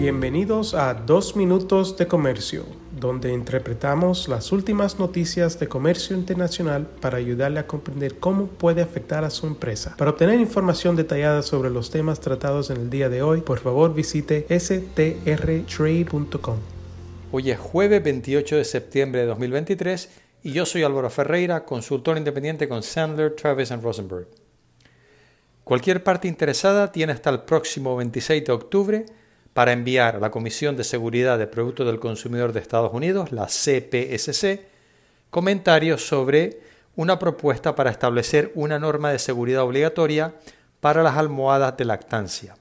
Bienvenidos a Dos Minutos de Comercio, donde interpretamos las últimas noticias de comercio internacional para ayudarle a comprender cómo puede afectar a su empresa. Para obtener información detallada sobre los temas tratados en el día de hoy, por favor visite strtrade.com. Hoy es jueves 28 de septiembre de 2023 y yo soy Álvaro Ferreira, consultor independiente con Sandler, Travis Rosenberg. Cualquier parte interesada tiene hasta el próximo 26 de octubre para enviar a la Comisión de Seguridad de Productos del Consumidor de Estados Unidos, la CPSC, comentarios sobre una propuesta para establecer una norma de seguridad obligatoria para las almohadas de lactancia.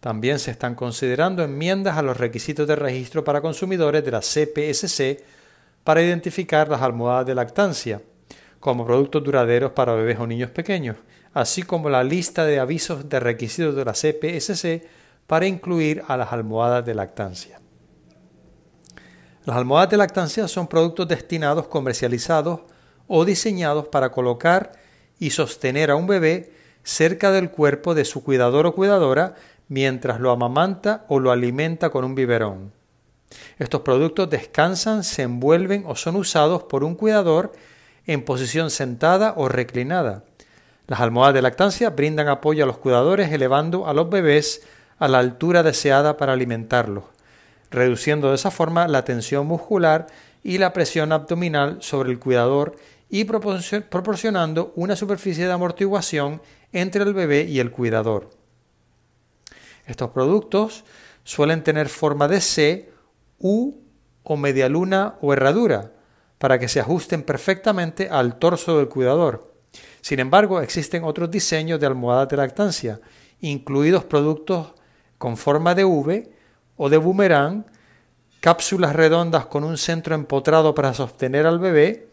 También se están considerando enmiendas a los requisitos de registro para consumidores de la CPSC para identificar las almohadas de lactancia como productos duraderos para bebés o niños pequeños, así como la lista de avisos de requisitos de la CPSC para incluir a las almohadas de lactancia. Las almohadas de lactancia son productos destinados, comercializados o diseñados para colocar y sostener a un bebé cerca del cuerpo de su cuidador o cuidadora mientras lo amamanta o lo alimenta con un biberón. Estos productos descansan, se envuelven o son usados por un cuidador en posición sentada o reclinada. Las almohadas de lactancia brindan apoyo a los cuidadores elevando a los bebés a la altura deseada para alimentarlos, reduciendo de esa forma la tensión muscular y la presión abdominal sobre el cuidador y proporcionando una superficie de amortiguación entre el bebé y el cuidador. Estos productos suelen tener forma de C, U o media luna o herradura, para que se ajusten perfectamente al torso del cuidador. Sin embargo, existen otros diseños de almohadas de lactancia, incluidos productos con forma de V o de boomerang, cápsulas redondas con un centro empotrado para sostener al bebé,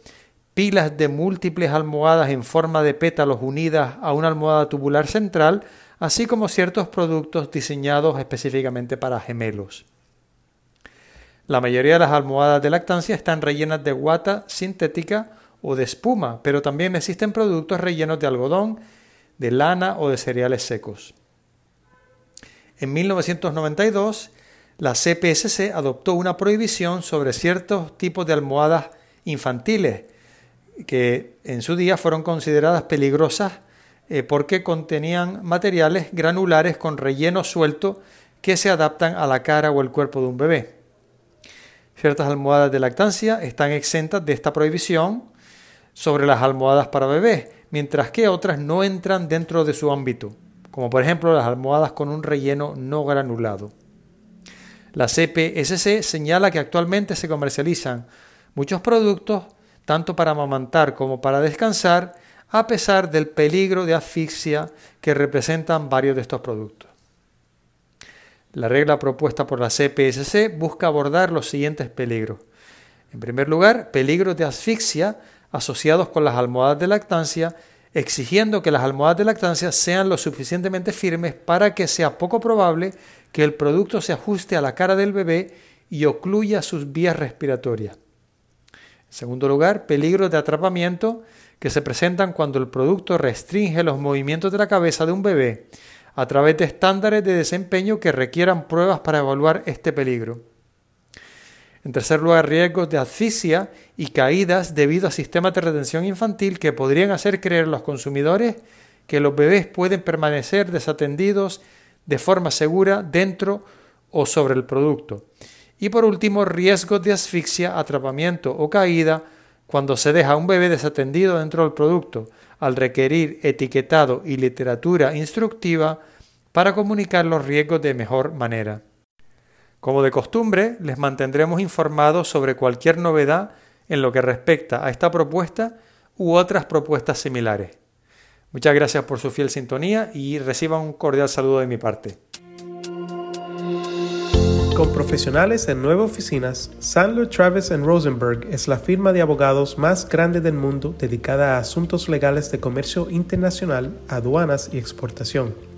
pilas de múltiples almohadas en forma de pétalos unidas a una almohada tubular central, así como ciertos productos diseñados específicamente para gemelos. La mayoría de las almohadas de lactancia están rellenas de guata sintética o de espuma, pero también existen productos rellenos de algodón, de lana o de cereales secos. En 1992, la CPSC adoptó una prohibición sobre ciertos tipos de almohadas infantiles que en su día fueron consideradas peligrosas eh, porque contenían materiales granulares con relleno suelto que se adaptan a la cara o el cuerpo de un bebé. Ciertas almohadas de lactancia están exentas de esta prohibición sobre las almohadas para bebés, mientras que otras no entran dentro de su ámbito como por ejemplo las almohadas con un relleno no granulado. La CPSC señala que actualmente se comercializan muchos productos, tanto para amamantar como para descansar, a pesar del peligro de asfixia que representan varios de estos productos. La regla propuesta por la CPSC busca abordar los siguientes peligros. En primer lugar, peligros de asfixia asociados con las almohadas de lactancia exigiendo que las almohadas de lactancia sean lo suficientemente firmes para que sea poco probable que el producto se ajuste a la cara del bebé y ocluya sus vías respiratorias. En segundo lugar, peligros de atrapamiento que se presentan cuando el producto restringe los movimientos de la cabeza de un bebé a través de estándares de desempeño que requieran pruebas para evaluar este peligro. En tercer lugar, riesgos de asfixia y caídas debido a sistemas de retención infantil que podrían hacer creer a los consumidores que los bebés pueden permanecer desatendidos de forma segura dentro o sobre el producto. Y por último, riesgos de asfixia, atrapamiento o caída cuando se deja a un bebé desatendido dentro del producto, al requerir etiquetado y literatura instructiva para comunicar los riesgos de mejor manera. Como de costumbre, les mantendremos informados sobre cualquier novedad en lo que respecta a esta propuesta u otras propuestas similares. Muchas gracias por su fiel sintonía y reciban un cordial saludo de mi parte. Con profesionales en nueve oficinas, Sandler Travis Rosenberg es la firma de abogados más grande del mundo dedicada a asuntos legales de comercio internacional, aduanas y exportación.